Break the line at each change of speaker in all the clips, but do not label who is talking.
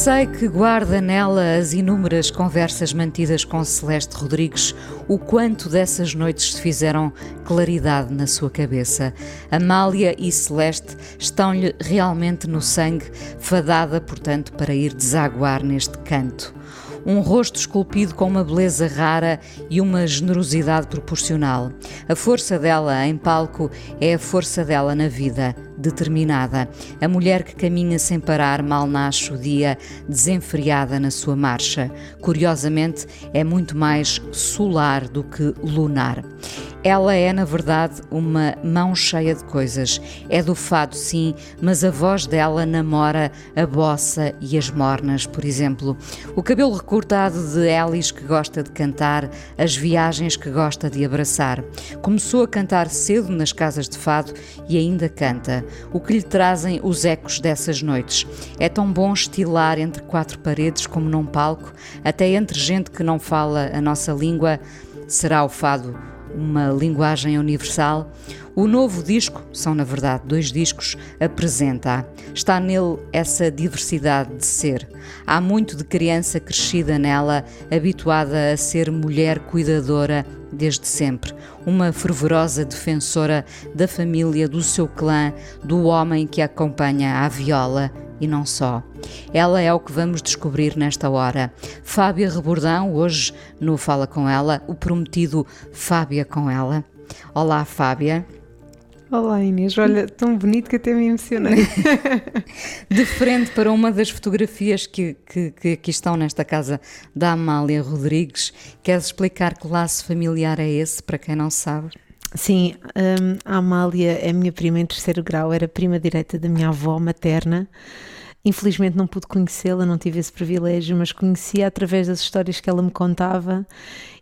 Sei que guarda nela as inúmeras conversas mantidas com Celeste Rodrigues, o quanto dessas noites se fizeram claridade na sua cabeça. Amália e Celeste estão-lhe realmente no sangue, fadada, portanto, para ir desaguar neste canto um rosto esculpido com uma beleza rara e uma generosidade proporcional. A força dela em palco é a força dela na vida, determinada. A mulher que caminha sem parar mal nasce o dia, desenfreada na sua marcha. Curiosamente, é muito mais solar do que lunar. Ela é, na verdade, uma mão cheia de coisas. É do fado, sim, mas a voz dela namora a bossa e as mornas, por exemplo. O cabelo recortado de Elis, que gosta de cantar, as viagens que gosta de abraçar. Começou a cantar cedo nas casas de fado e ainda canta. O que lhe trazem os ecos dessas noites. É tão bom estilar entre quatro paredes como num palco, até entre gente que não fala a nossa língua. Será o fado uma linguagem universal, o novo disco, são na verdade dois discos, apresenta. Está nele essa diversidade de ser. Há muito de criança crescida nela, habituada a ser mulher cuidadora desde sempre, uma fervorosa defensora da família, do seu clã, do homem que a acompanha à viola e não só. Ela é o que vamos descobrir nesta hora. Fábia Rebordão, hoje no Fala Com Ela, o prometido Fábia Com Ela. Olá, Fábia.
Olá Inês, olha, tão bonito que até me emocionei.
De frente para uma das fotografias que, que, que, aqui estão nesta casa da Amália Rodrigues, queres explicar que laço familiar é esse, para quem não sabe?
Sim, um, a Amália é minha prima em terceiro grau, era prima direita da minha avó materna. Infelizmente não pude conhecê-la, não tive esse privilégio, mas conhecia através das histórias que ela me contava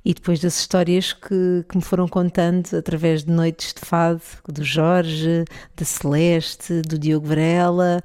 e depois das histórias que, que me foram contando através de noites de fado, do Jorge, da Celeste, do Diogo Varela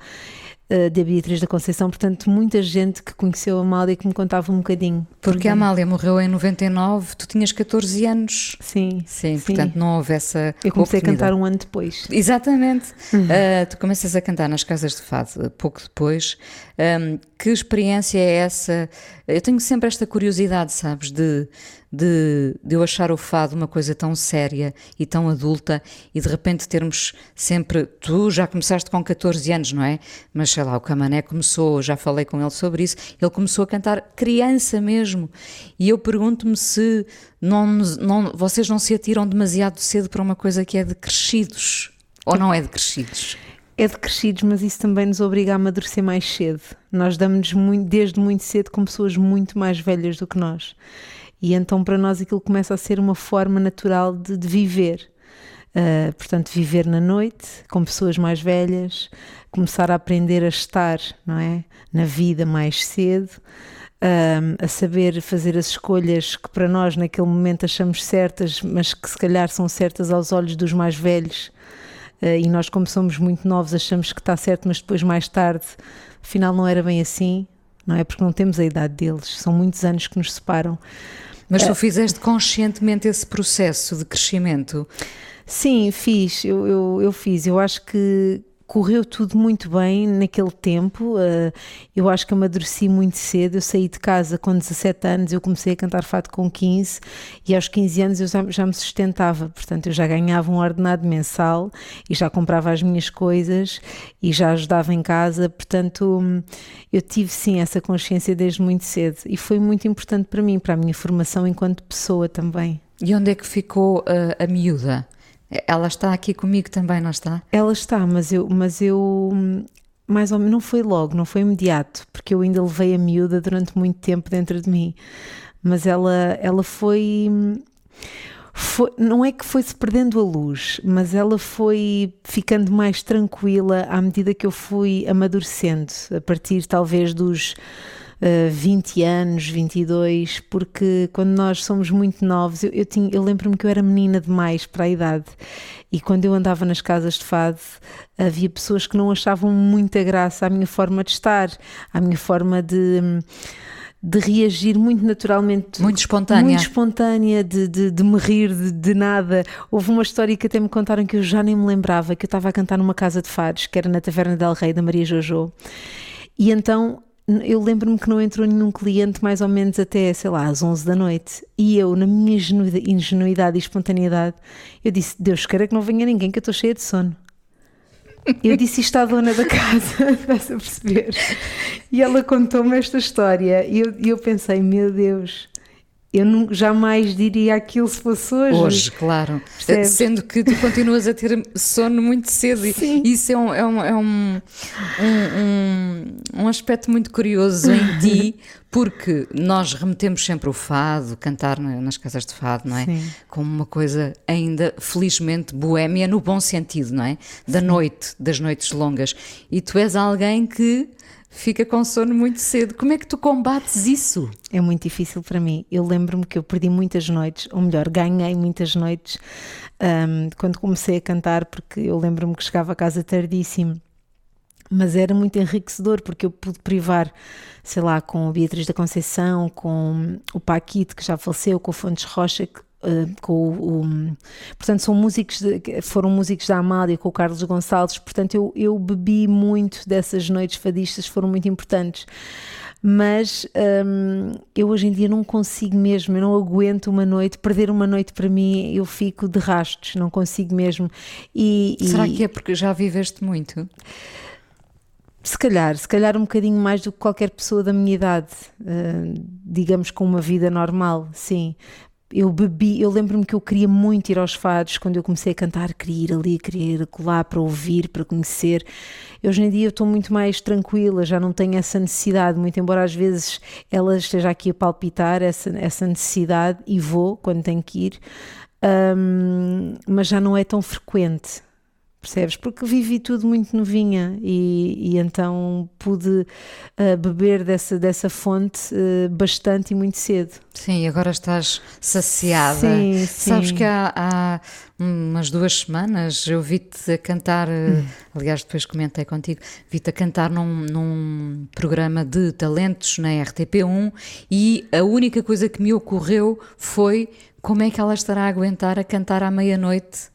uh, da Beatriz da Conceição, portanto, muita gente que conheceu a Amália e que me contava um bocadinho.
Porque a Amália morreu em 99, tu tinhas 14 anos.
Sim.
Sim, sim. portanto não houve essa.
Eu comecei a cantar um ano depois.
Exatamente. Uhum. Uh, tu começas a cantar nas casas de fado pouco depois. Um, que experiência é essa? Eu tenho sempre esta curiosidade, sabes, de de, de eu achar o fado uma coisa tão séria e tão adulta e de repente termos sempre. Tu já começaste com 14 anos, não é? Mas sei lá, o Camané começou, já falei com ele sobre isso, ele começou a cantar criança mesmo. E eu pergunto-me se não, não, vocês não se atiram demasiado cedo para uma coisa que é de crescidos. Ou não é de crescidos?
É de crescidos, mas isso também nos obriga a amadurecer mais cedo. Nós damos-nos desde muito cedo com pessoas muito mais velhas do que nós. E então para nós aquilo começa a ser uma forma natural de, de viver. Uh, portanto, viver na noite com pessoas mais velhas, começar a aprender a estar, não é, na vida mais cedo, uh, a saber fazer as escolhas que para nós naquele momento achamos certas, mas que se calhar são certas aos olhos dos mais velhos. Uh, e nós, como somos muito novos, achamos que está certo, mas depois mais tarde, afinal, não era bem assim, não é? Porque não temos a idade deles, são muitos anos que nos separam.
Mas tu é. fizeste conscientemente esse processo de crescimento?
Sim, fiz, eu, eu, eu fiz. Eu acho que correu tudo muito bem naquele tempo. Uh, eu acho que amadureci muito cedo. Eu saí de casa com 17 anos, eu comecei a cantar fado com 15 e aos 15 anos eu já, já, me sustentava. Portanto, eu já ganhava um ordenado mensal e já comprava as minhas coisas e já ajudava em casa. Portanto, eu tive sim essa consciência desde muito cedo e foi muito importante para mim, para a minha formação enquanto pessoa também.
E onde é que ficou uh, a miúda? Ela está aqui comigo também, não está?
Ela está, mas eu, mas eu mais ou menos não foi logo, não foi imediato, porque eu ainda levei a miúda durante muito tempo dentro de mim. Mas ela, ela foi foi, não é que foi-se perdendo a luz, mas ela foi ficando mais tranquila à medida que eu fui amadurecendo, a partir talvez dos uh, 20 anos, 22, porque quando nós somos muito novos, eu, eu, tinha, eu lembro-me que eu era menina demais para a idade e quando eu andava nas casas de fado, havia pessoas que não achavam muita graça à minha forma de estar, à minha forma de de reagir muito naturalmente.
Muito espontânea.
Muito espontânea, de, de, de me rir de, de, nada. Houve uma história que até me contaram que eu já nem me lembrava, que eu estava a cantar numa casa de fados, que era na Taverna del Rei, da Maria Jojo. E então eu lembro-me que não entrou nenhum cliente mais ou menos até, sei lá, às 11 da noite. E eu, na minha ingenuidade e espontaneidade, eu disse: Deus queira que não venha ninguém, que eu estou cheia de sono. Eu disse isto à dona da casa, estás a perceber? E ela contou-me esta história e eu, eu pensei, meu Deus, eu não, jamais diria aquilo se fosse hoje.
Hoje, claro. Percebes? Sendo que tu continuas a ter sono muito cedo. Sim. E isso é, um, é, um, é um, um, um, aspecto muito curioso em ti, porque nós remetemos sempre o fado, cantar nas casas de fado, não é? Sim. Como uma coisa ainda, felizmente, boémia no bom sentido, não é? Da Sim. noite, das noites longas. E tu és alguém que fica com sono muito cedo. Como é que tu combates isso?
É muito difícil para mim. Eu lembro-me que eu perdi muitas noites, ou melhor, ganhei muitas noites um, quando comecei a cantar, porque eu lembro-me que chegava a casa tardíssimo. Mas era muito enriquecedor porque eu pude privar, sei lá, com a Beatriz da Conceição, com o Paquito, que já faleceu, com o Fontes Rocha, que Uh, com o, o, portanto são músicos de, foram músicos da Amália com o Carlos Gonçalves portanto eu, eu bebi muito dessas noites fadistas foram muito importantes mas um, eu hoje em dia não consigo mesmo, eu não aguento uma noite, perder uma noite para mim, eu fico de rastos, não consigo mesmo.
E, Será e... que é porque já viveste muito?
Se calhar, se calhar um bocadinho mais do que qualquer pessoa da minha idade, uh, digamos com uma vida normal, sim eu bebi, eu lembro-me que eu queria muito ir aos fados quando eu comecei a cantar, queria ir ali, queria ir lá para ouvir, para conhecer. Hoje em dia eu estou muito mais tranquila, já não tenho essa necessidade, muito embora às vezes ela esteja aqui a palpitar essa, essa necessidade e vou quando tenho que ir, um, mas já não é tão frequente percebes? Porque vivi tudo muito novinha e, e então pude uh, beber dessa, dessa fonte uh, bastante e muito cedo.
Sim, agora estás saciada.
Sim,
Sabes
sim.
que há, há, umas duas semanas eu vi-te a cantar, hum. aliás, depois comentei contigo, vi-te a cantar num, num programa de talentos na RTP1 e a única coisa que me ocorreu foi como é que ela estará a aguentar a cantar à meia-noite.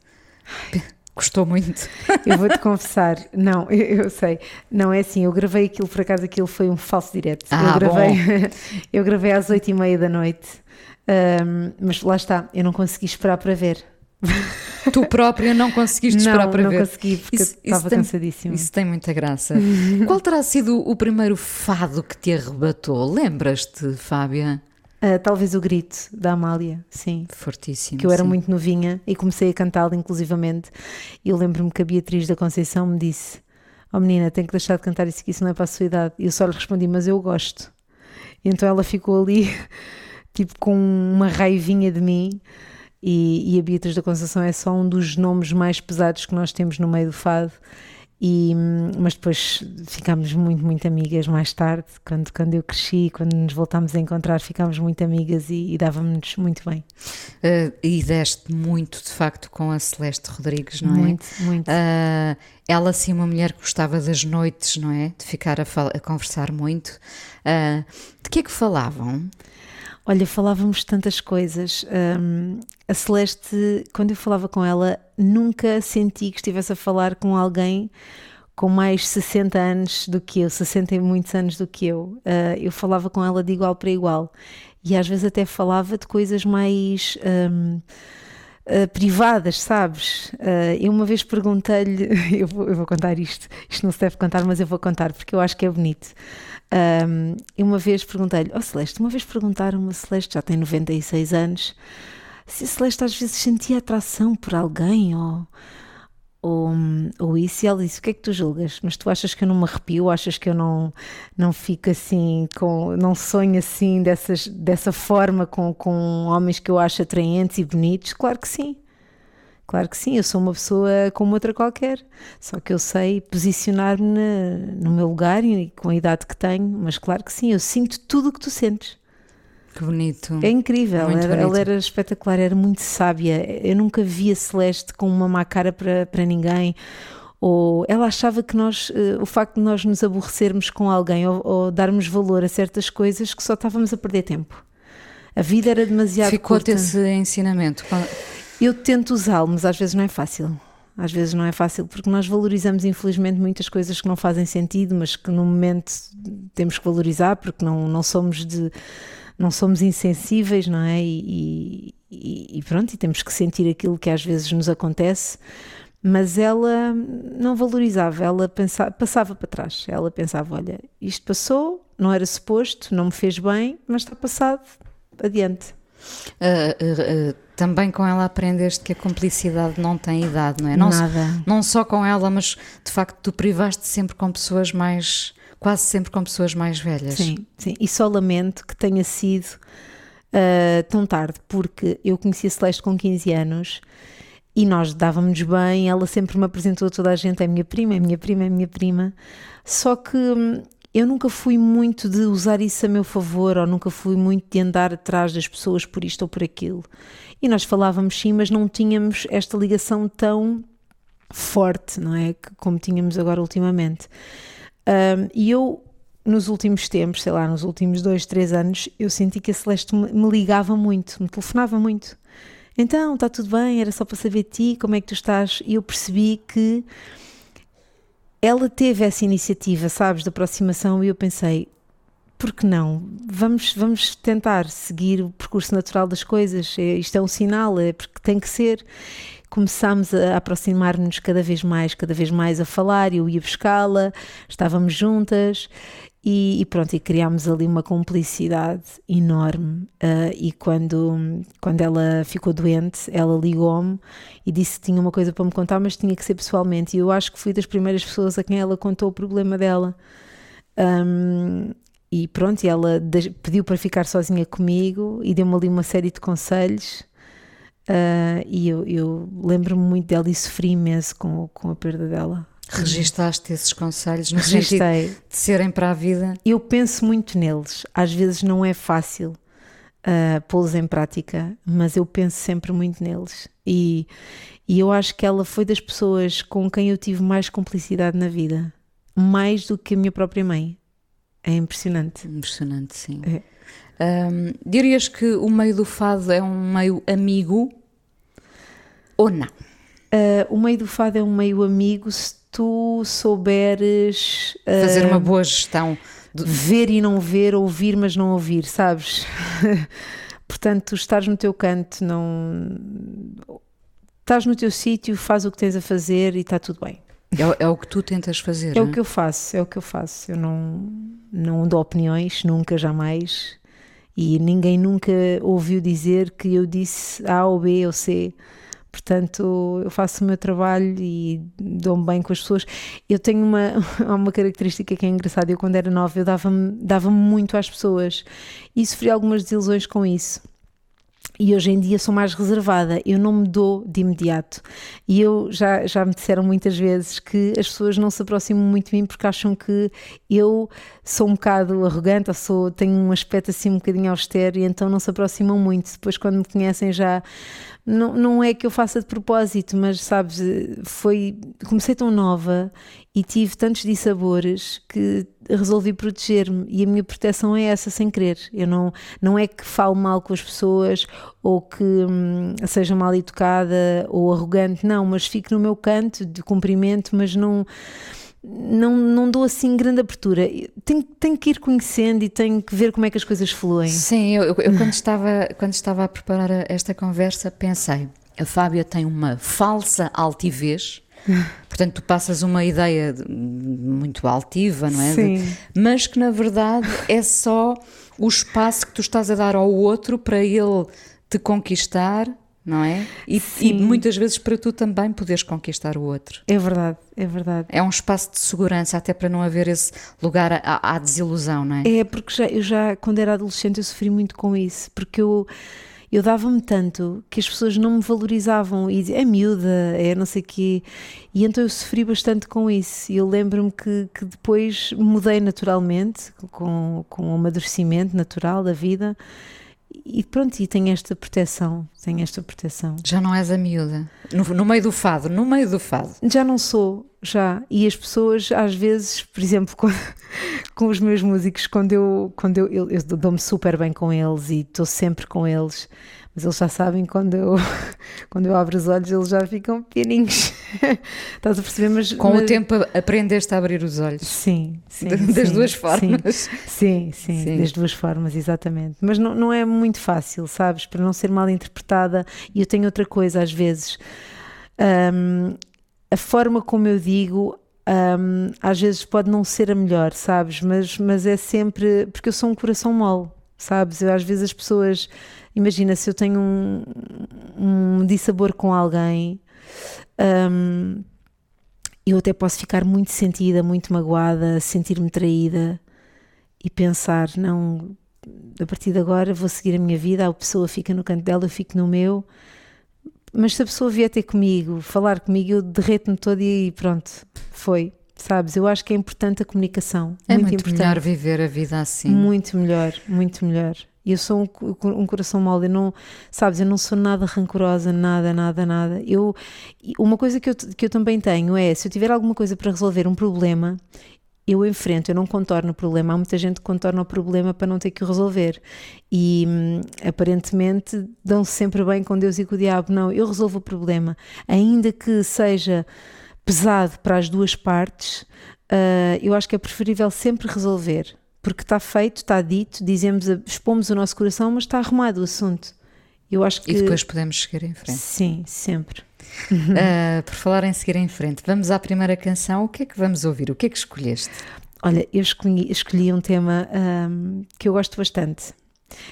Gostou muito.
Eu vou-te confessar, não, eu, eu, sei, não é assim, eu gravei aquilo, por acaso aquilo foi um falso direto.
Ah,
eu gravei, eu gravei às oito e meia da noite, um, mas lá está, eu não consegui esperar para ver.
Tu própria não conseguiste
não,
esperar para
não
ver?
Não consegui, porque isso, estava cansadíssima.
Isso tem muita graça. Qual terá sido o primeiro fado que te arrebatou? Lembras-te, Fábia?
Uh, talvez o grito da Amália, sim.
Fortíssimo.
Que eu era
sim.
muito novinha e comecei a cantá-lo inclusivamente. E eu lembro-me que a Beatriz da Conceição me disse: Oh menina, tem que deixar de cantar isso que isso não é para a sua idade. E eu só lhe respondi: Mas eu gosto. E então ela ficou ali, tipo, com uma raivinha de mim. E, e a Beatriz da Conceição é só um dos nomes mais pesados que nós temos no meio do fado. E, mas depois ficámos muito, muito amigas mais tarde, quando, quando eu cresci, quando nos voltámos a encontrar, ficámos muito amigas e, e dávamos muito bem.
Uh, e deste muito, de facto, com a Celeste Rodrigues, não
é? Muito, muito.
Uh, ela, sim, uma mulher que gostava das noites, não é? De ficar a, a conversar muito. Uh, de que é que falavam?
Olha, falávamos tantas coisas. Um, a Celeste, quando eu falava com ela, nunca senti que estivesse a falar com alguém com mais 60 anos do que eu, 60 e muitos anos do que eu. Uh, eu falava com ela de igual para igual. E às vezes até falava de coisas mais. Um, Uh, privadas, sabes? Uh, eu uma vez perguntei-lhe, eu, eu, vou contar isto, isto não se deve contar, mas eu vou contar porque eu acho que é bonito. Um, e uma vez perguntei-lhe, oh Celeste, uma vez perguntaram-me, Celeste já tem 96 anos, se a Celeste às vezes sentia atração por alguém ou, ou, isso, e ela disse: O que é que tu julgas? Mas tu achas que eu não me arrepio? Achas que eu não, não fico assim, com, não sonho assim dessas, dessa forma com, com homens que eu acho atraentes e bonitos? Claro que sim. Claro que sim, eu sou uma pessoa como outra qualquer, só que eu sei posicionar-me no meu lugar e com a idade que tenho, mas claro que sim, eu sinto tudo o que tu sentes.
Que bonito.
É incrível, ela, era espetacular, era muito sábia. Eu nunca vi a Celeste com uma má cara para, para ninguém. Ou ela achava que nós, eh, o facto de nós nos aborrecermos com alguém ou, ou darmos valor a certas coisas, que só estávamos a perder tempo. A vida era demasiado
Ficou-te
curta.
esse ensinamento.
Eu tento usá-lo, mas às vezes não é fácil. Às vezes não é fácil porque nós valorizamos, infelizmente, muitas coisas que não fazem sentido, mas que no momento temos que valorizar porque não, não somos de. Não somos insensíveis, não é? E, e- e pronto, e temos que sentir aquilo que às vezes nos acontece, mas ela não valorizava, ela pensa- passava para trás. Ela pensava: olha, isto passou, não era suposto, não me fez bem, mas está passado, adiante.
Ah, ah, ah, também com ela aprendeste que a cumplicidade não tem idade, não é? Não,
Nada.
não só com ela, mas de facto tu privaste sempre com pessoas mais. Quase sempre com pessoas mais velhas.
Sim, sim. E só lamento que tenha sido ah, tão tarde, porque eu conheci a Celeste com 15 anos e nós dávamos bem, ela sempre me apresentou a toda a gente, é minha prima, é minha prima, é minha prima. Só que hum, eu nunca fui muito de usar isso a meu favor, ou nunca fui muito de andar atrás das pessoas por isto ou por aquilo. E nós falávamos sim, mas não tínhamos esta ligação tão forte, não é? Como tínhamos agora ultimamente. Um, e eu, nos últimos tempos, sei lá, nos últimos dois, três anos, eu senti que a Celeste me, ligava muito, me telefonava muito. Então, está tudo bem? Era só para saber de ti, como é que tu estás? E eu percebi que ela teve essa iniciativa, sabes, de aproximação, e eu pensei, por que não? Vamos, vamos tentar seguir o percurso natural das coisas. É, isto é um sinal, é porque tem que ser. Começámos a aproximar-nos cada vez mais, cada vez mais a falar. Eu ia buscá-la, estávamos juntas e, e pronto, e criámos ali uma cumplicidade enorme. Ah, e quando, quando ela ficou doente, ela ligou-me e disse que tinha uma coisa para me contar, mas tinha que ser pessoalmente. E eu acho que fui das primeiras pessoas a quem ela contou o problema dela. Um, e pronto, ela pediu para ficar sozinha comigo e deu-me ali uma série de conselhos. Ah, e eu, eu lembro-me muito dela e sofri imenso com, com a perda dela.
Registaste esses conselhos no sentido
Registrei.
de serem para a vida.
Eu penso muito neles. Às vezes não é fácil ah, pô-los em prática, mas eu penso sempre muito neles. E, e eu acho que ela foi das pessoas com quem eu tive mais cumplicidade na vida, mais do que a minha própria mãe. É impressionante.
Impressionante, sim.
É.
Ahm, dirias que o meio do fado é um meio amigo ou não?
Ah, o meio do fado é um meio amigo se tu souberes ah,
Fazer uma boa gestão. de-
ver e não ver, ouvir mas não ouvir, sabes? Portanto, estás no teu canto, não estás no teu sítio, faz o que tens a fazer e está tudo bem.
É, é o que tu tentas fazer.
É o
não
que eu faço, é o que eu faço. Eu não, não dou opiniões, nunca, jamais. E ninguém nunca ouviu dizer que eu disse A ou B ou C. Portanto, eu faço o meu trabalho e dou-me bem com as pessoas. Eu tenho uma, uma característica que é engraçada. Eu, quando era nova, eu dava-me dava muito às pessoas e sofri algumas desilusões com isso. E hoje em dia sou mais reservada, eu não me dou de imediato. E eu já, já me disseram muitas vezes que as pessoas não se aproximam muito de mim porque acham que eu sou um bocado arrogante ou sou, tenho um aspecto assim um bocadinho austero e então não se aproximam muito. Depois, quando me conhecem, já. Não, não é que eu faça de propósito, mas sabes, foi. Comecei tão nova e tive tantos dissabores que resolvi proteger-me e a minha proteção é essa sem querer. Eu não, não é que falo mal com as pessoas ou que hum, seja mal educada ou arrogante, não, mas fico no meu canto de cumprimento, mas não. Não, não dou assim grande abertura. Tenho, tenho que ir conhecendo e tenho que ver como é que as coisas fluem.
Sim, eu, eu- quando, estava, quando estava a preparar esta conversa pensei, a Fábia tem uma falsa altivez, portanto tu passas uma ideia de- muito altiva, não é? De-
Sim.
mas que na verdade é só o espaço que tu estás a dar ao outro para ele te conquistar, não é? E, e, muitas vezes para tu também poderes conquistar o outro.
É verdade, é verdade.
É um espaço de segurança até para não haver esse lugar à, à desilusão, não é?
É, porque já, eu já, quando era adolescente, eu sofri muito com isso, porque eu eu dava-me tanto que as pessoas não me valorizavam e diziam, é miúda, é não sei quê. E então eu sofri bastante com isso. E eu lembro-me que, que depois mudei naturalmente, com, com o amadurecimento natural da vida. E pronto, e tenho esta proteção, tenho esta proteção.
Já não és a miúda, no, no, meio do fado, no meio do fado.
Já não sou, já. E as pessoas, às vezes, por exemplo, com, com os meus músicos, quando eu, quando eu, eu, eu dou-me super bem com eles e estou sempre com eles, mas eles já sabem quando eu, quando eu abro os olhos, eles já ficam pequeninhos. Estás a perceber? Mas,
com
mas...
o tempo aprendeste a abrir os olhos.
Sim, sim.
Das
sim,
duas formas.
Sim, sim, sim, das duas formas, exatamente. Mas não, não é muito fácil, sabes? Para não ser mal interpretada. E eu tenho outra coisa, às vezes. Um, a forma como eu digo um, às vezes pode não ser a melhor, sabes? Mas, mas é sempre. Porque eu sou um coração mole, sabes? Eu, às vezes as pessoas. Imagina se eu tenho um, um dissabor com alguém. Um, eu até posso ficar muito sentida, muito magoada, sentir-me traída e pensar: não, a partir de agora vou seguir a minha vida, a pessoa fica no canto dela, eu fico no meu mas se a pessoa vier ter comigo, falar comigo, eu derreto-me todo e pronto, foi. Sabes, eu acho que é importante a comunicação.
É
muito,
muito
importante.
melhor viver a vida assim.
Muito melhor, muito melhor. Eu sou um, um coração mole, eu não, sabes, eu não sou nada rancorosa, nada, nada, nada. Eu, uma coisa que eu, que eu também tenho é, se eu tiver alguma coisa para resolver um problema, eu enfrento, eu não contorno o problema. Há muita gente que contorna o problema para não ter que o resolver. E hum, aparentemente dão-se sempre bem com Deus e com o diabo. Não, eu resolvo o problema. Ainda que seja pesado para as duas partes, uh, eu acho que é preferível sempre resolver. Porque está feito, está dito, dizemos, expomos o nosso coração, mas está arrumado o assunto. Eu acho que...
E depois podemos seguir em frente.
Sim, sempre.
Uh, por falar em seguir em frente, vamos à primeira canção. O que é que vamos ouvir? O que é que escolheste?
Olha, eu escolhi, escolhi um tema um, que eu gosto bastante,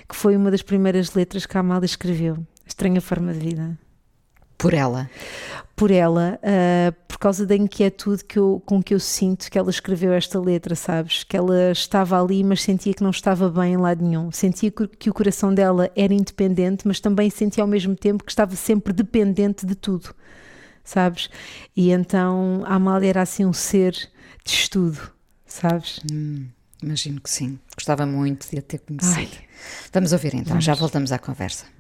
que foi uma das primeiras letras que a Amália escreveu, Estranha Forma de Vida.
Por ela?
Por ela, uh, por causa da inquietude que eu, com que eu sinto que ela escreveu esta letra, sabes? Que ela estava ali, mas sentia que não estava bem em lado nenhum. Sentia que, o coração dela era independente, mas também sentia ao mesmo tempo que estava sempre dependente de tudo, sabes? E então a Amália era assim um ser de estudo, sabes?
Hum, imagino que sim. Gostava muito de a ter conhecido. Ai. Vamos ouvir então, Vamos. já voltamos à conversa.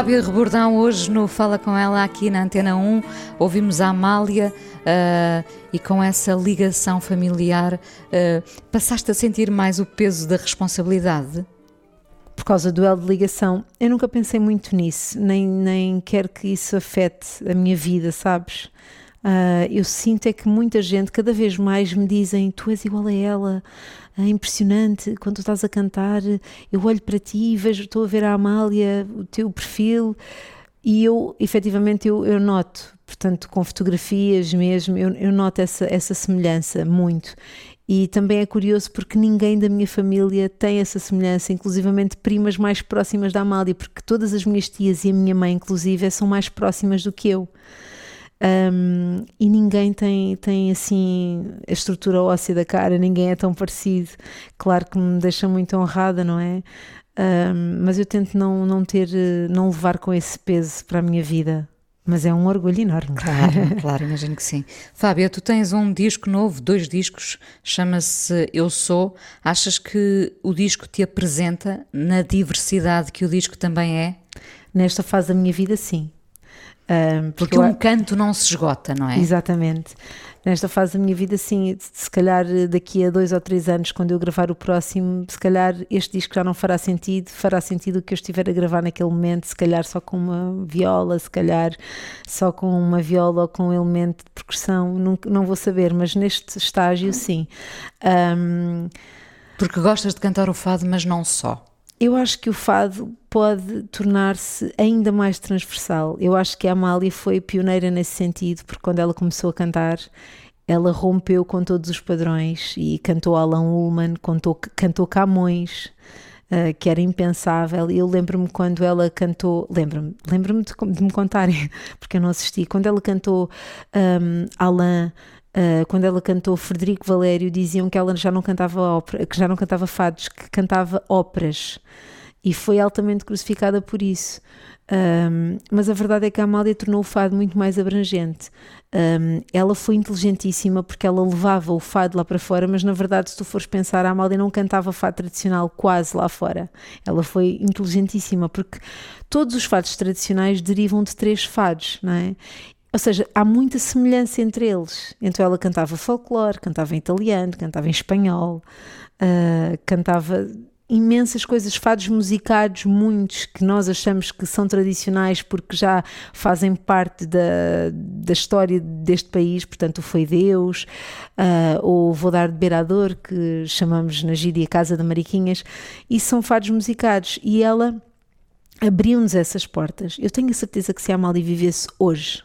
Fábio Rebordão, hoje no Fala Com Ela aqui na Antena 1, ouvimos a Amália uh, e com essa ligação familiar, uh, passaste a sentir mais o peso da responsabilidade?
Por causa do elo de ligação, eu nunca pensei muito nisso, nem, nem quero que isso afete a minha vida, sabes? Uh, eu sinto é que muita gente, cada vez mais, me dizem: Tu és igual a ela, é impressionante. Quando tu estás a cantar, eu olho para ti e vejo, estou a ver a Amália, o teu perfil, e eu, efetivamente, eu, eu noto, portanto, com fotografias mesmo, eu, eu noto essa, essa semelhança muito. E também é curioso porque ninguém da minha família tem essa semelhança, inclusivamente primas mais próximas da Amália, porque todas as minhas tias e a minha mãe, inclusive, são mais próximas do que eu. Um, e ninguém tem, tem assim a estrutura óssea da cara, ninguém é tão parecido. Claro que me deixa muito honrada, não é? Um, mas eu tento não, não ter, não levar com esse peso para a minha vida. Mas é um orgulho enorme.
Claro, claro, imagino que sim. Fábio, tu tens um disco novo, dois discos, chama-se Eu Sou. Achas que o disco te apresenta na diversidade que o disco também é?
Nesta fase da minha vida, sim.
Um, porque, porque um eu... canto não se esgota, não é?
Exatamente. Nesta fase da minha vida, sim, se calhar daqui a dois ou três anos, quando eu gravar o próximo, se calhar este disco já não fará sentido, fará sentido o que eu estiver a gravar naquele momento, se calhar só com uma viola, se calhar só com uma viola ou com um elemento de percussão, não, não vou saber, mas neste estágio, sim. Um,
porque gostas de cantar o fado, mas não só.
Eu acho que o fado pode tornar-se ainda mais transversal. Eu acho que a Amália foi pioneira nesse sentido, porque quando ela começou a cantar, ela rompeu com todos os padrões e cantou Alan Ullman, cantou, cantou Camões, uh, que era impensável. Eu lembro-me quando ela cantou, lembro-me, lembro-me de, de, me contarem, porque eu não assisti, quando ela cantou um, Alain Uh, quando ela cantou Frederico Valério, diziam que ela já não cantava ópera, que já não cantava fados, que cantava óperas e foi altamente crucificada por isso. Um, mas a verdade é que a Amália tornou o fado muito mais abrangente. Um, ela foi inteligentíssima porque ela levava o fado lá para fora, mas na verdade, se tu fores pensar, a Amália não cantava fado tradicional quase lá fora. Ela foi inteligentíssima porque todos os fados tradicionais derivam de três fados, não é? Ou seja, há muita semelhança entre eles. Então ela cantava folclore, cantava em italiano, cantava em espanhol, uh, cantava imensas coisas, fados musicados, muitos que nós achamos que são tradicionais porque já fazem parte da, da história deste país, portanto, Foi Deus, uh, ou Vou Dar de Beirador, que chamamos na gíria Casa de Mariquinhas, e são fados musicados. E ela abriu-nos essas portas. Eu tenho a certeza que se a Amália vivesse hoje,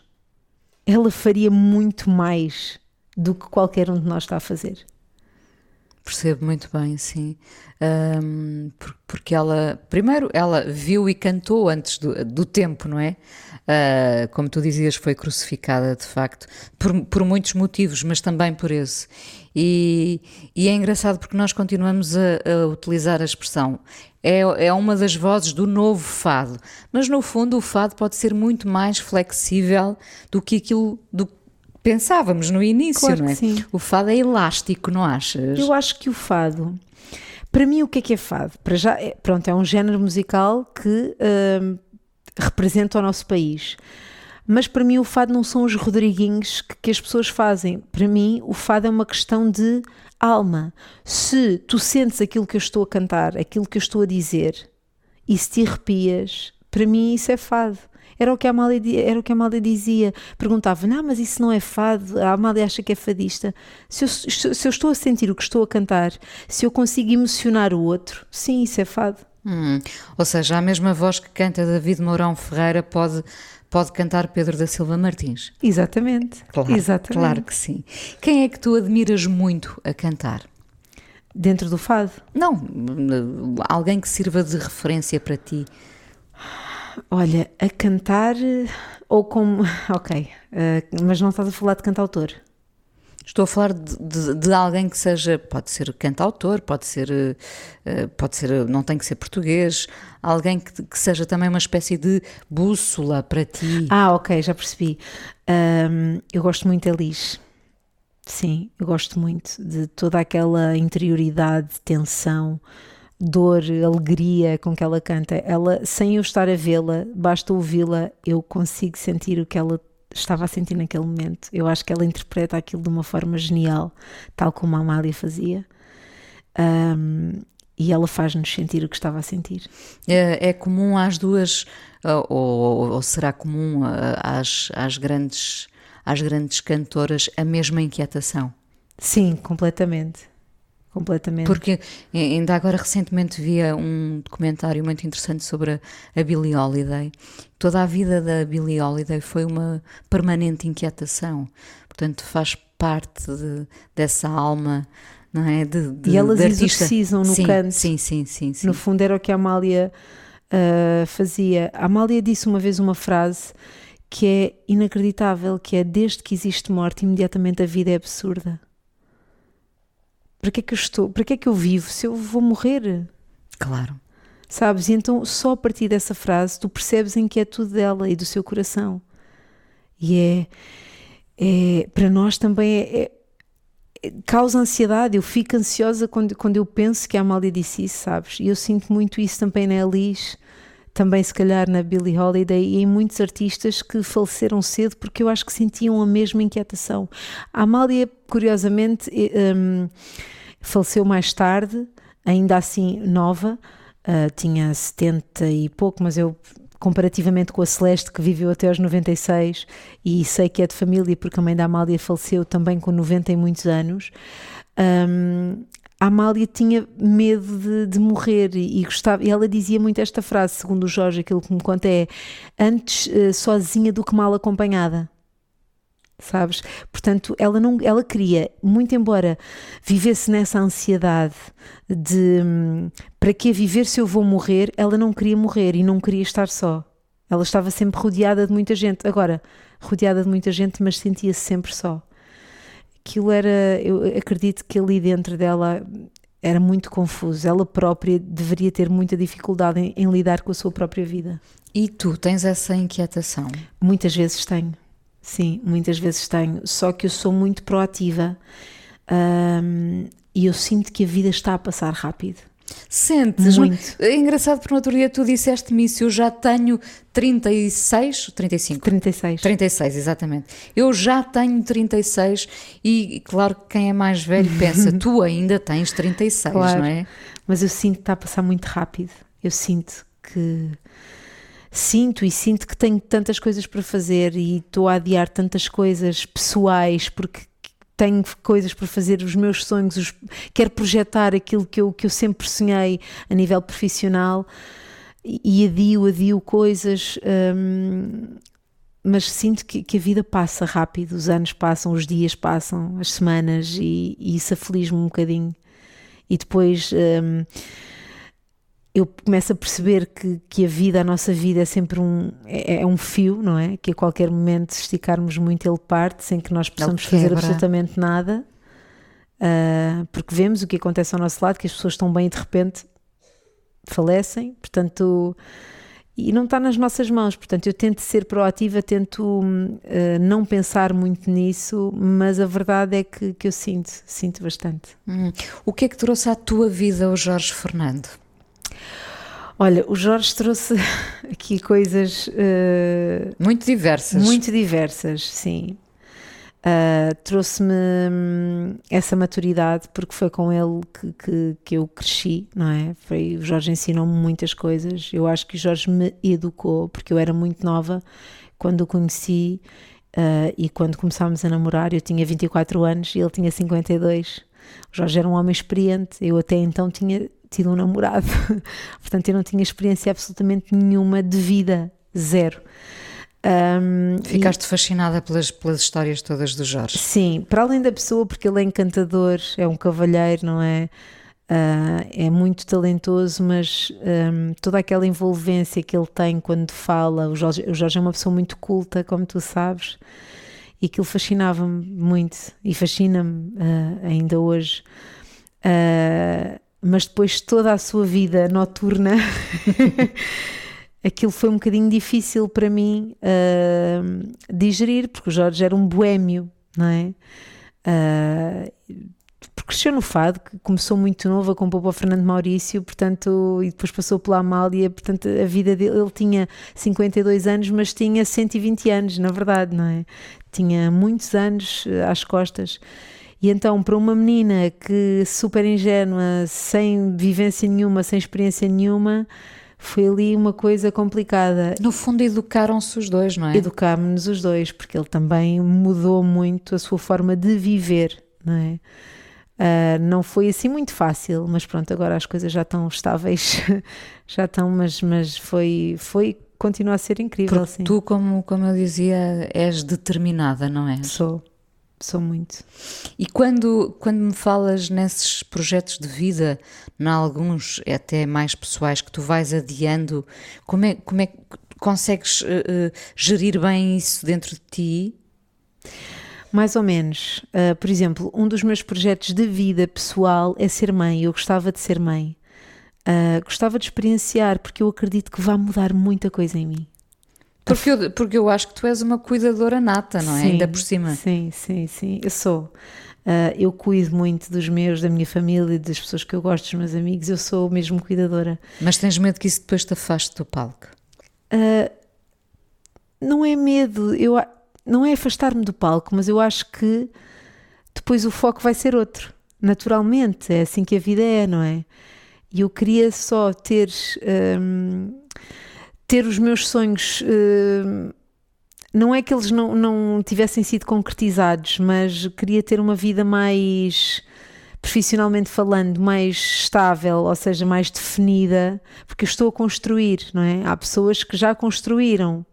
ela faria muito mais do que qualquer um de nós está a fazer.
Percebo muito bem, sim. Um, porque ela, primeiro, ela viu e cantou antes do, do tempo, não é? Uh, como tu dizias, foi crucificada de facto, por, por muitos motivos, mas também por esse. E, e é engraçado porque nós continuamos a, a utilizar a expressão é, é uma das vozes do novo fado. Mas no fundo o fado pode ser muito mais flexível do que aquilo do pensávamos no início,
claro
não é?
Sim.
O fado é elástico, não achas?
Eu acho que o fado, para mim, o que é que é fado? Para já, é, pronto, é um género musical que uh, representa o nosso país. Mas para mim o fado não são os Rodriguinhos que, que as pessoas fazem. Para mim o fado é uma questão de alma. Se tu sentes aquilo que eu estou a cantar, aquilo que eu estou a dizer, e se te arrepias, para mim isso é fado. Era o que a Amália, era o que a Amália dizia. Perguntava, não, mas isso não é fado. A Amália acha que é fadista. Se eu, se eu estou a sentir o que estou a cantar, se eu consigo emocionar o outro, sim, isso é fado.
Hum, ou seja, a mesma voz que canta David Mourão Ferreira pode pode cantar Pedro da Silva Martins.
Exatamente.
Claro,
Exatamente.
claro que sim. Quem é que tu admiras muito a cantar?
Dentro do fado?
Não, alguém que sirva de referência para ti.
Olha, a cantar ou como. Ok, uh, mas não estás a falar de cantautor?
Estou a falar de, de, de, alguém que seja, pode ser cantautor, pode ser, uh, pode ser, não tem que ser português, alguém que, que, seja também uma espécie de bússola para ti.
Ah, ok, já percebi. Um, eu gosto muito da Liz. Sim, eu gosto muito de toda aquela interioridade, tensão, dor, alegria com que ela canta. Ela, sem eu estar a vê-la, basta ouvi-la, eu consigo sentir o que ela estava a sentir naquele momento. Eu acho que ela interpreta aquilo de uma forma genial, tal como a Amália fazia. Um, e ela faz-nos sentir o que estava a sentir.
É, é comum às duas, ou, ou, ou será comum às, às grandes às grandes cantoras a mesma inquietação?
Sim, completamente. Completamente.
Porque ainda agora recentemente via um documentário muito interessante sobre a, a Billie Holiday. Toda a vida da Billie Holiday foi uma permanente inquietação. Portanto, faz parte de, dessa alma não é? De, de,
e elas exercizam no
sim,
canto.
Sim, sim, sim, sim,
No fundo era o que a Amália uh, fazia. A Amália disse uma vez uma frase que é inacreditável, que é desde que existe morte, imediatamente a vida é absurda. Para que é que eu estou? Para que é que eu vivo se eu vou morrer?
Claro.
Sabes? E então só a partir dessa frase tu percebes a inquietude dela e do seu coração. E é, é para nós também é, é causa ansiedade, eu fico ansiosa quando, quando eu penso que a Amália disse isso, sabes? E eu sinto muito isso também na Elis, também se calhar na Billie Holiday e em muitos artistas que faleceram cedo porque eu acho que sentiam a mesma inquietação. A Amália, curiosamente, um, faleceu mais tarde, ainda assim nova, uh, tinha 70 e pouco, mas eu comparativamente com a Celeste, que viveu até aos 96, e sei que é de família, porque a mãe da Amália faleceu também com 90 e muitos anos. Um, a Amália tinha medo de, de morrer e, e, gostava, e ela dizia muito esta frase, segundo o Jorge, aquilo que me conta é antes uh, sozinha do que mal acompanhada sabes? Portanto, ela não, ela queria, muito embora vivesse nessa ansiedade de hum, para que viver se eu vou morrer, ela não queria morrer e não queria estar só. Ela estava sempre rodeada de muita gente. Agora, rodeada de muita gente, mas sentia-se sempre só. Aquilo era, eu acredito que ali dentro dela era muito confuso. Ela própria deveria ter muita dificuldade em, em lidar com a sua própria vida.
E tu tens essa inquietação?
Muitas vezes tenho Sim, muitas vezes tenho, só que eu sou muito proativa um, e eu sinto que a vida está a passar rápido.
Sentes? Muito. É engraçado porque no outro dia tu disseste-me isso, eu já tenho 36, 35?
36.
36, exatamente. Eu já tenho 36 e claro que quem é mais velho pensa, tu ainda tens 36,
claro,
não é?
Mas eu sinto que está a passar muito rápido. Eu sinto que sinto e sinto que tenho tantas coisas para fazer e estou a adiar tantas coisas pessoais porque tenho coisas para fazer, os meus sonhos, os, quero projetar aquilo que eu, que eu sempre sonhei a nível profissional e adio, adio coisas, hum, mas sinto que, que, a vida passa rápido, os anos passam, os dias passam, as semanas e, e isso aflige-me um bocadinho. E depois. Hum, eu começo a perceber que, que a vida, a nossa vida é sempre um, é, é, um fio, não é? Que a qualquer momento, se esticarmos muito, ele parte sem que nós possamos fazer absolutamente nada. Uh, porque vemos o que acontece ao nosso lado, que as pessoas estão bem e de repente falecem, portanto, e não está nas nossas mãos. Portanto, eu tento ser proativa, tento uh, não pensar muito nisso, mas a verdade é que, que eu sinto, sinto bastante.
Hum. O que é que trouxe à tua vida o Jorge Fernando?
Olha, o Jorge trouxe aqui coisas. Uh,
muito diversas.
Muito diversas, sim. Uh, trouxe-me hum, essa maturidade porque foi com ele que, que, que, eu cresci, não é? Foi, o Jorge ensinou-me muitas coisas. Eu acho que o Jorge me educou porque eu era muito nova quando o conheci uh, e quando começámos a namorar. Eu tinha 24 anos e ele tinha 52. O Jorge era um homem experiente. Eu até então tinha tido um namorado. Portanto, eu não tinha experiência absolutamente nenhuma de vida, zero.
Um, Ficaste e, fascinada pelas, pelas histórias todas do Jorge?
Sim, para além da pessoa, porque ele é encantador, é um cavalheiro, não é? Uh, é muito talentoso, mas um, toda aquela envolvência que ele tem quando fala, o Jorge, o Jorge é uma pessoa muito culta, como tu sabes, e aquilo fascinava-me muito e fascina-me uh, ainda hoje. Uh, mas depois toda a sua vida noturna, aquilo foi um bocadinho difícil para mim uh, digerir, porque o Jorge era um boêmio, não é? Uh, porque cresceu no fado, que começou muito novo a compor para o Fernando Maurício, portanto, e depois passou pela Amália, portanto, a vida dele, ele tinha 52 anos, mas tinha 120 anos, na verdade, não é? Tinha muitos anos ah, às costas. E então, para uma menina que super ingênua, sem vivência nenhuma, sem experiência nenhuma, foi ali uma coisa complicada.
No fundo, educaram-se os dois, não é?
Educámos-nos os dois, porque ele também mudou muito a sua forma de viver, não é? Uh, não foi assim muito fácil, mas pronto, agora as coisas já estão estáveis, já estão, mas, mas foi, foi, continua a ser incrível.
Porque
sim.
tu, como, como eu dizia, és determinada, não é?
Sou, sou muito.
E quando, quando me falas nesses projetos de vida, em alguns até mais pessoais, que tu vais adiando, como é, como é que consegues uh, uh, gerir bem isso dentro de ti?
Mais ou menos. Uh, por exemplo, um dos meus projetos de vida pessoal é ser mãe. Eu gostava de ser mãe. Gostava de experienciar, porque eu acredito que vai mudar muita coisa em mim.
Porque eu, porque eu acho que tu és uma cuidadora nata, não é?
Sim,
Ainda por cima.
Sim, sim, sim. Eu sou. Uh, eu cuido muito dos meus, da minha família, das pessoas que eu gosto, dos meus amigos. Eu sou mesmo cuidadora.
Mas tens medo que isso depois te afaste do palco?
não é medo. Eu, não é afastar-me do palco, mas eu acho que depois o foco vai ser outro, naturalmente. É assim que a vida é, não é? E eu queria só ter, um, ter os meus sonhos. Um, não é que eles não, não tivessem sido concretizados, mas queria ter uma vida mais profissionalmente falando, mais estável, ou seja, mais definida, porque eu estou a construir, não é? Há pessoas que já construíram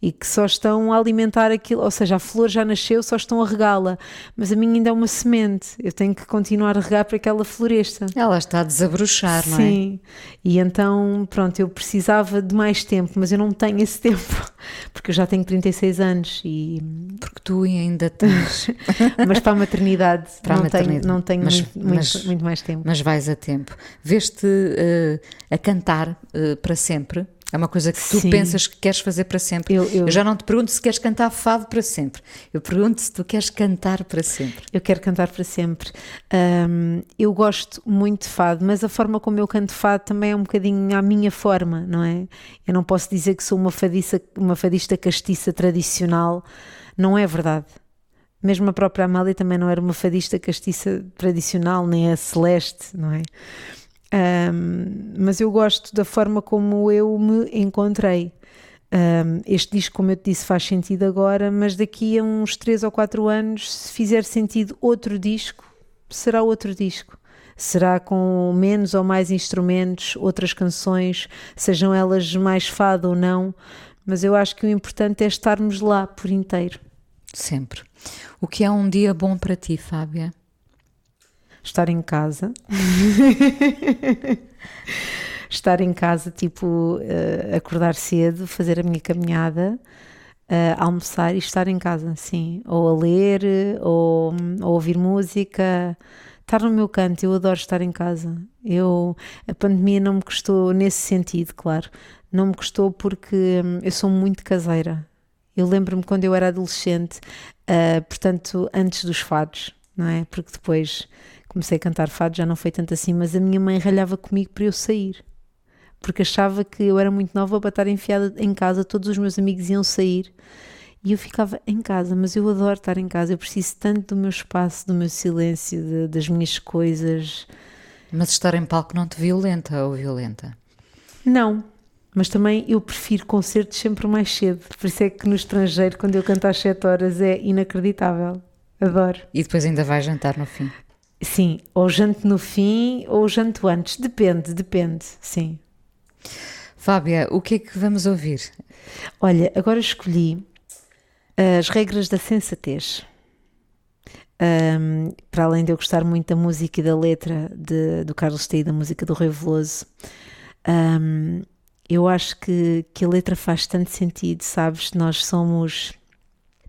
e que só estão a alimentar aquilo, ou seja, a flor já nasceu, só estão a regá-la, mas a minha ainda é uma semente, eu tenho que continuar a regar para que ela floresça.
Ela está a desabrochar,
Sim.
não é?
Sim, e então, pronto, eu precisava de mais tempo, mas eu não tenho esse tempo, porque eu já tenho 36 anos e...
Porque tu ainda tens...
mas para a maternidade,
para
não,
a maternidade.
Tenho, não tenho
mas,
muito,
mas,
muito, muito, mais tempo.
Mas vais a tempo. Veste uh, a cantar uh, para sempre? É uma coisa que tu
Sim.
pensas que queres fazer para sempre.
Eu, eu...
eu, já não te pergunto se queres cantar fado para sempre. Eu pergunto se tu queres cantar para sempre.
Eu quero cantar para sempre. Um, eu gosto muito de fado, mas a forma como eu canto fado também é um bocadinho à minha forma, não é? Eu não posso dizer que sou uma fadista, uma fadista castiça tradicional. Não é verdade. Mesmo a própria Amália também não era uma fadista castiça tradicional, nem a Celeste, não é? Um, mas eu gosto da forma como eu me encontrei. Um, este disco, como eu te disse, faz sentido agora, mas daqui a uns 3 ou 4 anos, se fizer sentido outro disco, será outro disco. Será com menos ou mais instrumentos, outras canções, sejam elas mais fado ou não, mas eu acho que o importante é estarmos lá por inteiro.
Sempre. O que é um dia bom para ti, Fábia?
Estar em casa. estar em casa, tipo, uh, acordar cedo, fazer a minha caminhada, uh, almoçar e estar em casa, sim. Ou a ler, ou, ou ouvir música. Estar no meu canto, eu adoro estar em casa. Eu, a pandemia não me custou nesse sentido, claro. Não me custou porque hum, eu sou muito caseira. Eu lembro-me quando eu era adolescente, uh, portanto, antes dos fados, não é? Porque depois comecei a cantar fado, já não foi tanto assim, mas a minha mãe ralhava comigo para eu sair, porque achava que eu era muito nova para estar enfiada em casa, todos os meus amigos iam sair e eu ficava em casa, mas eu adoro estar em casa, eu preciso tanto do meu espaço, do meu silêncio, de, das minhas coisas.
Mas estar em palco não te violenta ou violenta?
Não, mas também eu prefiro concertos sempre mais cedo, por isso é que no estrangeiro, quando eu canto às 7 horas, é inacreditável. Adoro.
E depois ainda vais jantar no fim?
Sim, ou janto no fim ou janto antes, depende, depende, sim.
Fábia, o que é que vamos ouvir?
Olha, agora escolhi as regras da sensatez. Um, para além de eu gostar muito da música e da letra de, do Carlos T e da música do Rei Veloso, um, eu acho que, que a letra faz tanto sentido, sabes? Nós somos.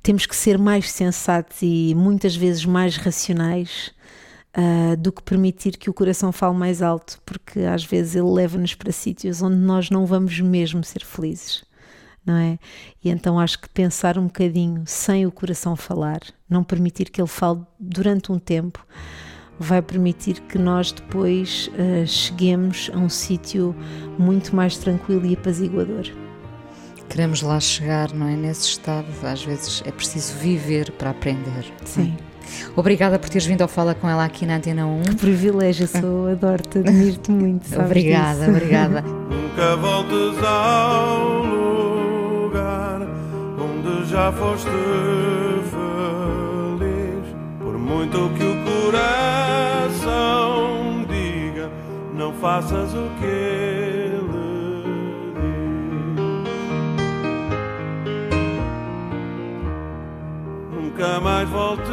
Temos que ser mais sensatos e muitas vezes mais racionais uh, do que permitir que o coração fale mais alto, porque às vezes ele leva-nos para sítios onde nós não vamos mesmo ser felizes, não é? E então acho que pensar um bocadinho sem o coração falar, não permitir que ele fale durante um tempo, vai permitir que nós depois uh, cheguemos a um sítio muito mais tranquilo e apaziguador.
Queremos lá chegar, não é? Nesse estado, às vezes é preciso viver para aprender.
Sim.
Obrigada por teres vindo ao Fala com ela aqui na Antena 1.
Que privilégio, sou, adoro-te, admiro-te muito.
obrigada, disso. obrigada.
nunca voltes ao lugar onde já foste feliz. Por muito que o coração diga, não faças o que ele diz. Nunca mais voltes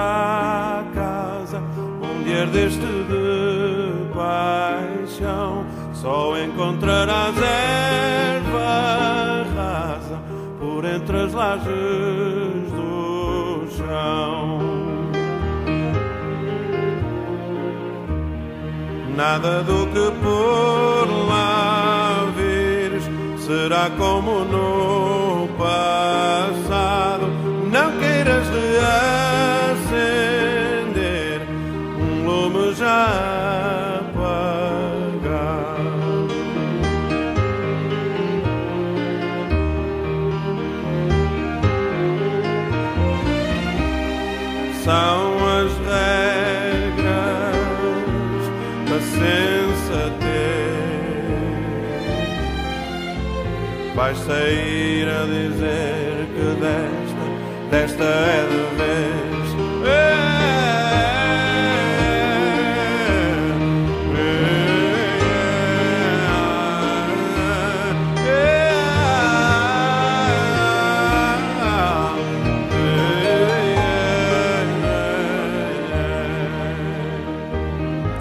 à casa onde herdeste de paixão. Só encontrarás erva rasa por entre as lajes do chão. Nada do que por lá vires será como no passado. São as regras da sensatez. Vais sair a dizer que desta, desta é de vez.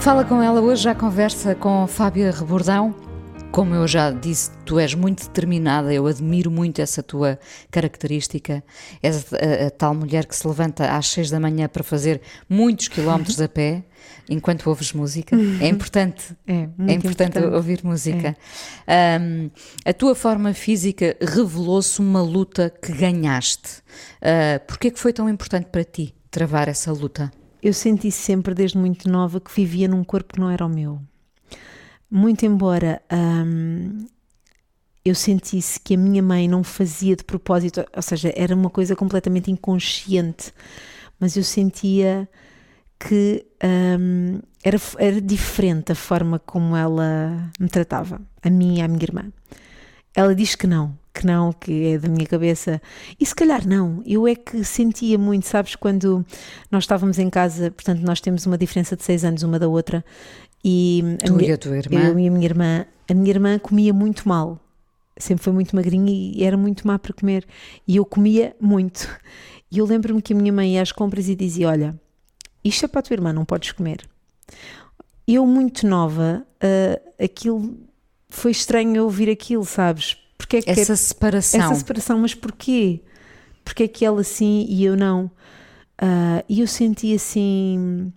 Fala com ela hoje, já conversa com Fábia Rebordão. Como eu já disse, tu és muito determinada, eu admiro muito essa tua característica. És a, a tal mulher que se levanta às seis da manhã para fazer muitos quilómetros a pé enquanto ouves música. É importante,
É,
é importante,
importante.
ouvir música. Um, a tua forma física revelou-se uma luta que ganhaste. Uh, Porquê que foi tão importante para ti travar essa luta?
Eu senti sempre desde muito nova que vivia num corpo que não era o meu. Muito embora hum, eu sentisse que a minha mãe não fazia de propósito, ou seja, era uma coisa completamente inconsciente, mas eu sentia que hum, era, era diferente a forma como ela me tratava, a mim e à minha irmã. Ela diz que não, que não, que é da minha cabeça. E se calhar não, eu é que sentia muito, sabes, quando nós estávamos em casa, portanto, nós temos uma diferença de seis anos uma da outra, e a
Tu
minha-
e a tua irmã?
eu e a minha irmã, a minha irmã comia muito mal, sempre foi muito magrinha e era muito má para comer, e eu comia muito. E eu lembro-me que a minha mãe ia às compras e dizia: Olha, isto é para a tua irmã, não podes comer. Eu, muito nova, ah, aquilo foi estranho ouvir aquilo, sabes? Porque é que
Essa separação.
essa separação, mas porquê? Porque é que ela sim e eu não? Ah, E eu senti assim.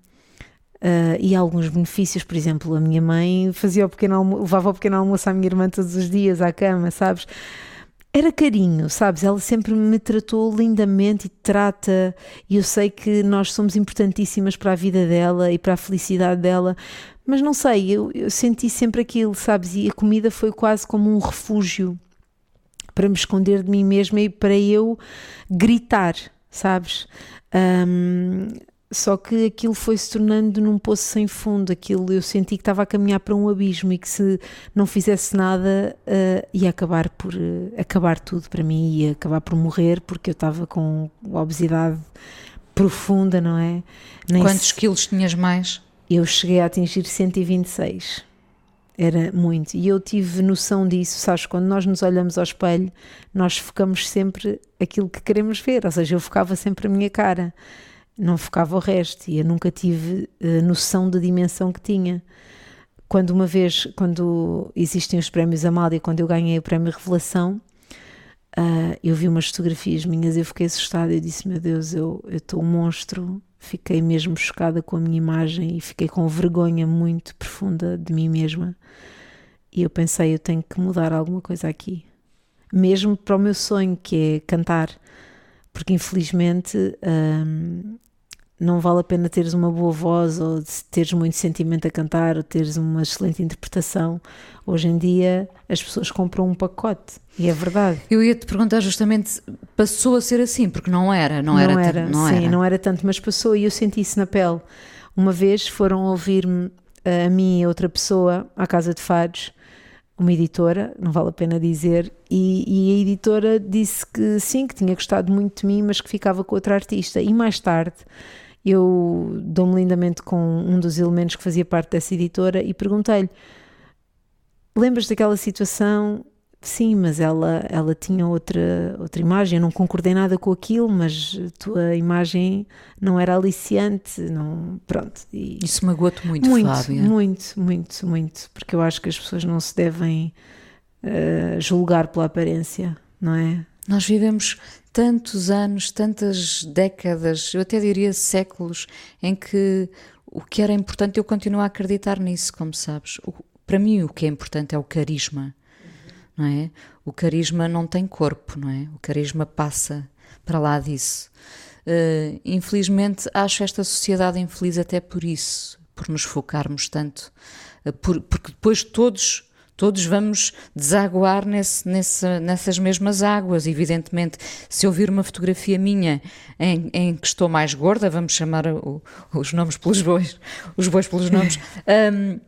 ah, e alguns benefícios, por exemplo, a minha mãe fazia o pequeno almo- levava o pequeno almoço à minha irmã todos os dias à cama, sabes? Era carinho, sabes? Ela sempre me tratou lindamente e trata, e eu sei que nós somos importantíssimas para a vida dela e para a felicidade dela, mas não sei, eu, eu senti sempre aquilo, sabes? E a comida foi quase como um refúgio para me esconder de mim mesma e para eu gritar, sabes? Ahm, só que aquilo foi se tornando num poço sem fundo. Aquilo eu senti que estava a caminhar para um abismo e que se não fizesse nada ah, ia acabar por ah, acabar tudo para mim, ia acabar por morrer porque eu estava com obesidade profunda, não é? Nem
Quantos
se-
quilos tinhas mais?
eu cheguei a atingir 126. Era muito. E eu tive noção disso, sabes? Quando nós nos olhamos ao espelho, nós focamos sempre aquilo que queremos ver. Ou seja, eu focava sempre a minha cara, não focava o resto. E eu nunca tive eh, noção da dimensão que tinha. Quando uma vez, quando existem os prémios Amália, quando eu ganhei o prémio Revelação, ah, eu vi umas fotografias minhas e eu fiquei assustada. Eu disse: Meu Deus, eu eu estou um monstro. Fiquei mesmo chocada com a minha imagem e fiquei com vergonha muito profunda de mim mesma. E eu pensei: eu tenho que mudar alguma coisa aqui, mesmo para o meu sonho, que é cantar, porque infelizmente hum, não vale a pena teres uma boa voz ou teres muito sentimento a cantar ou teres uma excelente interpretação. Hoje em dia as pessoas compram um pacote e é verdade.
Eu ia te perguntar justamente, passou a ser assim, porque não era, não, era, tanto- não
sim,
era.
não era tanto, mas passou e eu senti isso na pele. Uma vez foram ouvir-me a mim e a outra pessoa à casa de fados, uma editora, não vale a pena dizer, e, e, a editora disse que sim, que tinha gostado muito de mim, mas que ficava com outra artista. E mais tarde eu dou-me lindamente com um dos elementos que fazia parte dessa editora e perguntei-lhe: lembras daquela situação? Sim, mas ela, ela tinha outra, outra imagem. Eu não concordei nada com aquilo, mas a tua imagem não era aliciante. Não, pronto.
E Isso magoou-te muito,
muito,
Flávia?
Muito, muito, muito. Porque eu acho que as pessoas não se devem uh, julgar pela aparência, não é?
Nós vivemos tantos anos, tantas décadas, eu até diria séculos, em que o que era importante, eu continuo a acreditar nisso, como sabes. O, para mim, o que é importante é o carisma não é? O carisma não tem corpo, não é? O carisma passa para lá disso. Uh, infelizmente, acho esta sociedade infeliz até por isso, por nos focarmos tanto, uh, por, porque depois todos todos vamos desaguar nesse, nesse, nessas mesmas águas, evidentemente. Se eu vir uma fotografia minha em, em que estou mais gorda, vamos chamar o, os nomes pelos bois, os bois pelos nomes, um,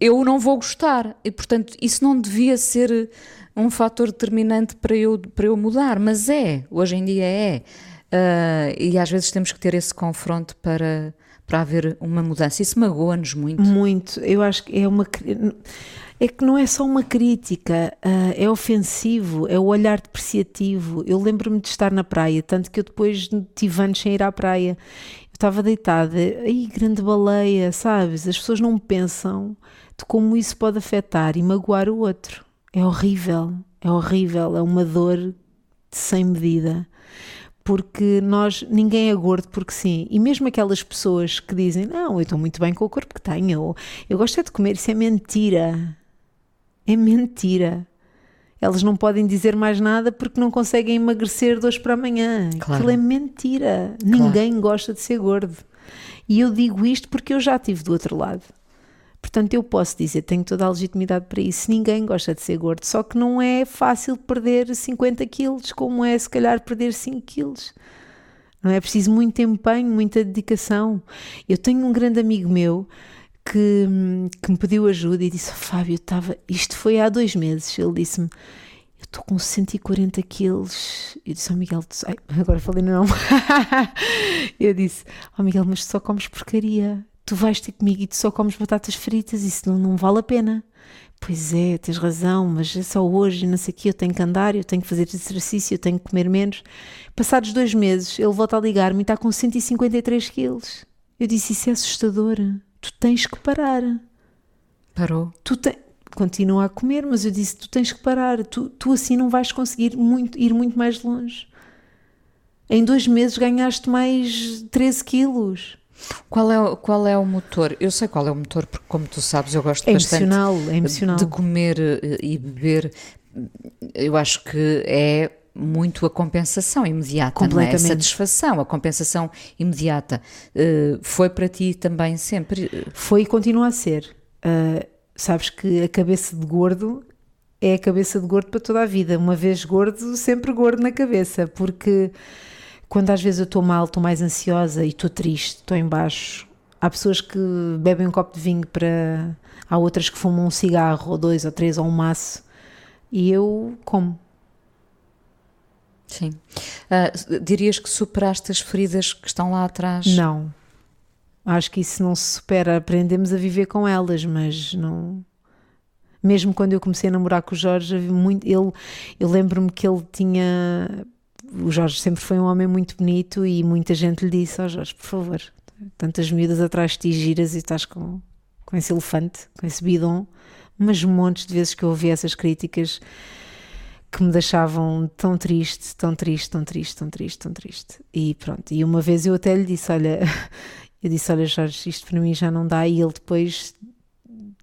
eu não vou gostar. E, portanto, isso não devia ser um fator determinante para eu, para eu mudar, mas é, hoje em dia é. Uh, e às vezes temos que ter esse confronto para, para haver uma mudança. Isso magoa-nos muito.
Muito. Eu acho que é uma. É que não é só uma crítica, uh, é ofensivo, é o olhar depreciativo. Eu lembro-me de estar na praia, tanto que eu depois tive anos sem ir à praia. Eu estava deitada, aí grande baleia, sabes? As pessoas não pensam de como isso pode afetar e magoar o outro. É horrível, é horrível, é uma dor sem medida. Porque nós, ninguém é gordo porque sim. E mesmo aquelas pessoas que dizem, não, eu estou muito bem com o corpo que tenho, eu gosto é de comer, isso é mentira. É mentira. Elas não podem dizer mais nada porque não conseguem emagrecer de hoje para amanhã. Claro. Aquilo é mentira. Claro. Ninguém gosta de ser gordo. E eu digo isto porque eu já estive do outro lado. Portanto, eu posso dizer, tenho toda a legitimidade para isso. Ninguém gosta de ser gordo, só que não é fácil perder 50 quilos, como é se calhar perder 5 quilos. Não é preciso muito empenho, muita dedicação. Eu tenho um grande amigo meu que, que me pediu ajuda e disse: oh, Fábio, estava. Isto foi há dois meses. Ele disse-me: Eu estou com 140 quilos. Eu disse: Oh Miguel. Ai, agora falei não. eu disse: Oh Miguel, mas tu só comes porcaria tu vais ter comigo e tu só comes batatas fritas, isso não, não vale a pena. Pois é, tens razão, mas é só hoje, não sei o eu tenho que andar, eu tenho que fazer exercício, eu tenho que comer menos. Passados dois meses, ele volta a ligar-me e está com 153 quilos. Eu disse, isso é assustador, tu tens que parar.
Parou?
Tu te... Continua a comer, mas eu disse, tu tens que parar, tu, tu assim não vais conseguir muito, ir muito mais longe. Em dois meses ganhaste mais 13 quilos.
Qual é, qual é o motor? Eu sei qual é o motor, porque, como tu sabes, eu gosto
é
bastante
emocional, é emocional.
de comer eh, e beber. Eu acho que é muito a compensação imediata, não é? A satisfação, a compensação imediata. Uh, foi para ti também sempre?
Foi e continua a ser. Uh, sabes que a cabeça de gordo é a cabeça de gordo para toda a vida. Uma vez gordo, sempre gordo na cabeça, porque quando às vezes eu estou mal, estou mais ansiosa e estou triste, estou em baixo, há pessoas que bebem um copo de vinho para. Há outras que fumam um cigarro, ou dois, ou três, ou um maço, e eu como.
Sim. Uh, dirias que superaste as feridas que estão lá atrás?
Não. Acho que isso não se supera. Aprendemos a viver com elas, mas não. Mesmo quando eu comecei a namorar com o Jorge, muito, ele, eu lembro-me que ele tinha o Jorge sempre foi um homem muito bonito e muita gente lhe disse: Ó oh Jorge, por favor, tantas miúdas atrás de ti giras e estás com, com esse elefante, com esse bidon. Mas montes de vezes que eu ouvi essas críticas que me deixavam tão triste, tão triste, tão triste, tão triste, tão triste. E pronto, e uma vez eu até lhe disse: Olha, eu disse: Olha, Jorge, isto para mim já não dá. E ele depois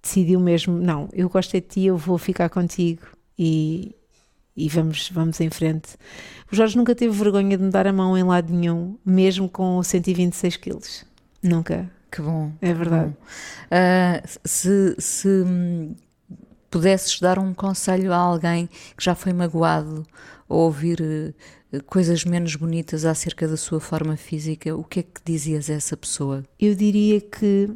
decidiu mesmo: Não, eu gosto de ti, eu vou ficar contigo. E, e vamos, vamos em frente. O Jorge nunca teve vergonha de me dar a mão em lado nenhum, mesmo com 126 quilos. Nunca.
Que bom.
É verdade.
Uh, se, se hum, pudesses dar um conselho a alguém que já foi magoado ou ouvir uh, coisas menos bonitas acerca da sua forma física, o que é que dizias a essa pessoa?
Eu diria que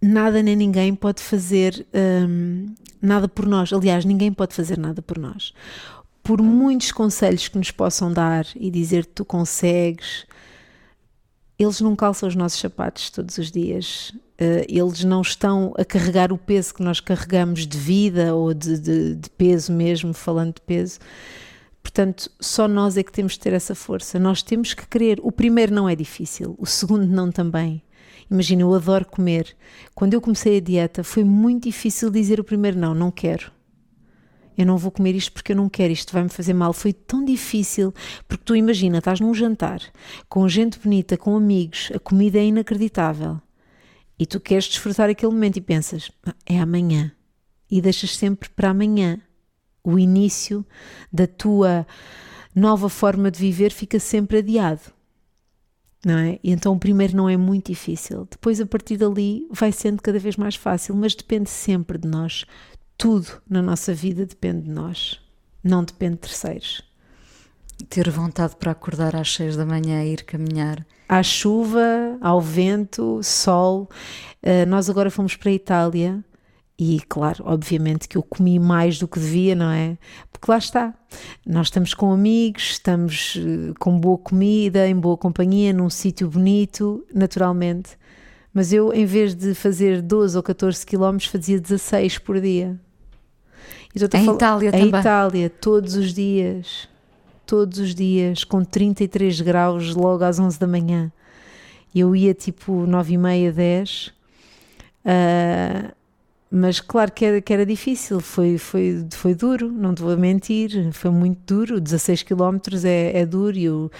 nada nem ninguém pode fazer hum, nada por nós. Aliás, ninguém pode fazer nada por nós. Por muitos conselhos que nos possam dar e dizer que tu consegues, eles não calçam os nossos sapatos todos os dias. Uh, eles não estão a carregar o peso que nós carregamos de vida ou de, de, de peso mesmo, falando de peso. Portanto, só nós é que temos de ter essa força. Nós temos que querer. O primeiro não é difícil, o segundo não também. Imagina, eu adoro comer. Quando eu comecei a dieta, foi muito difícil dizer o primeiro não, não quero. Eu não vou comer isto porque eu não quero, isto vai-me fazer mal. Foi tão difícil, porque tu imagina, estás num jantar, com gente bonita, com amigos, a comida é inacreditável. E tu queres desfrutar aquele momento e pensas, ah, é amanhã. E deixas sempre para amanhã o início da tua nova forma de viver fica sempre adiado. Não é? E então o primeiro não é muito difícil. Depois, a partir dali, vai sendo cada vez mais fácil, mas depende sempre de nós. Tudo na nossa vida depende de nós, não depende de terceiros.
Ter vontade para acordar às seis da manhã e ir caminhar.
À chuva, ao vento, sol. Uh, nós agora fomos para a Itália e claro, obviamente que eu comi mais do que devia, não é? Porque lá está, nós estamos com amigos, estamos eh, com boa comida, em boa companhia, num sítio bonito, naturalmente. Mas eu, em vez de fazer 12 ou 14 quilómetros, fazia 16 por dia.
Então, em Itália
também?
Em
Itália, todos os dias. Todos os dias, com 33 graus logo às 11 da manhã. Eu ia tipo 9 e meia, 10. Uh, mas claro que era, que era difícil, foi, foi, foi duro, não te vou mentir, foi muito duro. 16 km é, é duro. E eu,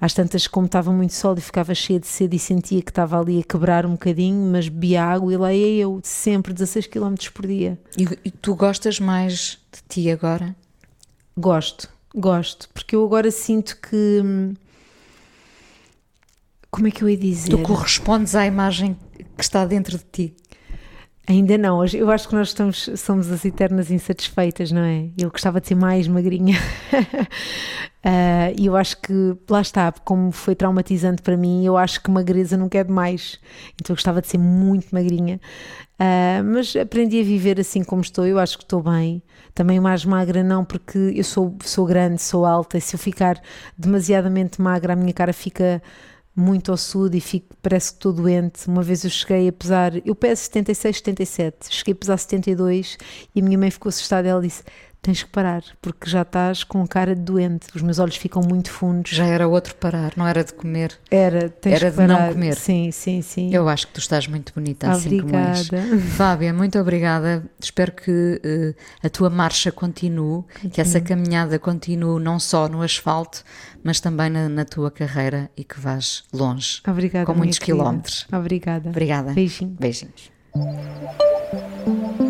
às tantas, como estava muito sol e ficava cheia de sede e sentia que estava ali a quebrar um bocadinho, mas bebia água e lá ia eu, sempre 16 km por dia.
E, e tu gostas mais de ti agora?
Gosto, gosto, porque eu agora sinto que. Hum, como é que eu ia dizer?
Tu correspondes à imagem que está dentro de ti.
Ainda não, eu acho que nós estamos, somos as eternas insatisfeitas, não é? Eu gostava de ser mais magrinha. Uh, e eu acho que, lá está, como foi traumatizante para mim, eu acho que magreza nunca é demais, então eu gostava de ser muito magrinha, uh, mas aprendi a viver assim como estou, eu acho que estou bem, também mais magra não, porque eu sou, sou grande, sou alta, e se eu ficar demasiadamente magra a minha cara fica muito ao sul e fico, parece que estou doente. Uma vez eu cheguei a pesar, eu peso 76, 77, cheguei a pesar 72 e a minha mãe ficou assustada. Ela disse: tens que parar, porque já estás com cara de doente, os meus olhos ficam muito fundos.
Já era outro parar, não era de comer.
Era, tens
era
de
parar. não comer.
Sim, sim, sim.
Eu acho que tu estás muito bonita
obrigada.
assim como és. Fábia, muito obrigada. Espero que uh, a tua marcha continue, que essa caminhada continue não só no asfalto, mas também na, na tua carreira e que vás longe.
Obrigada.
Com muitos quilómetros.
Obrigada.
Obrigada.
Beijinho.
Beijinhos.
A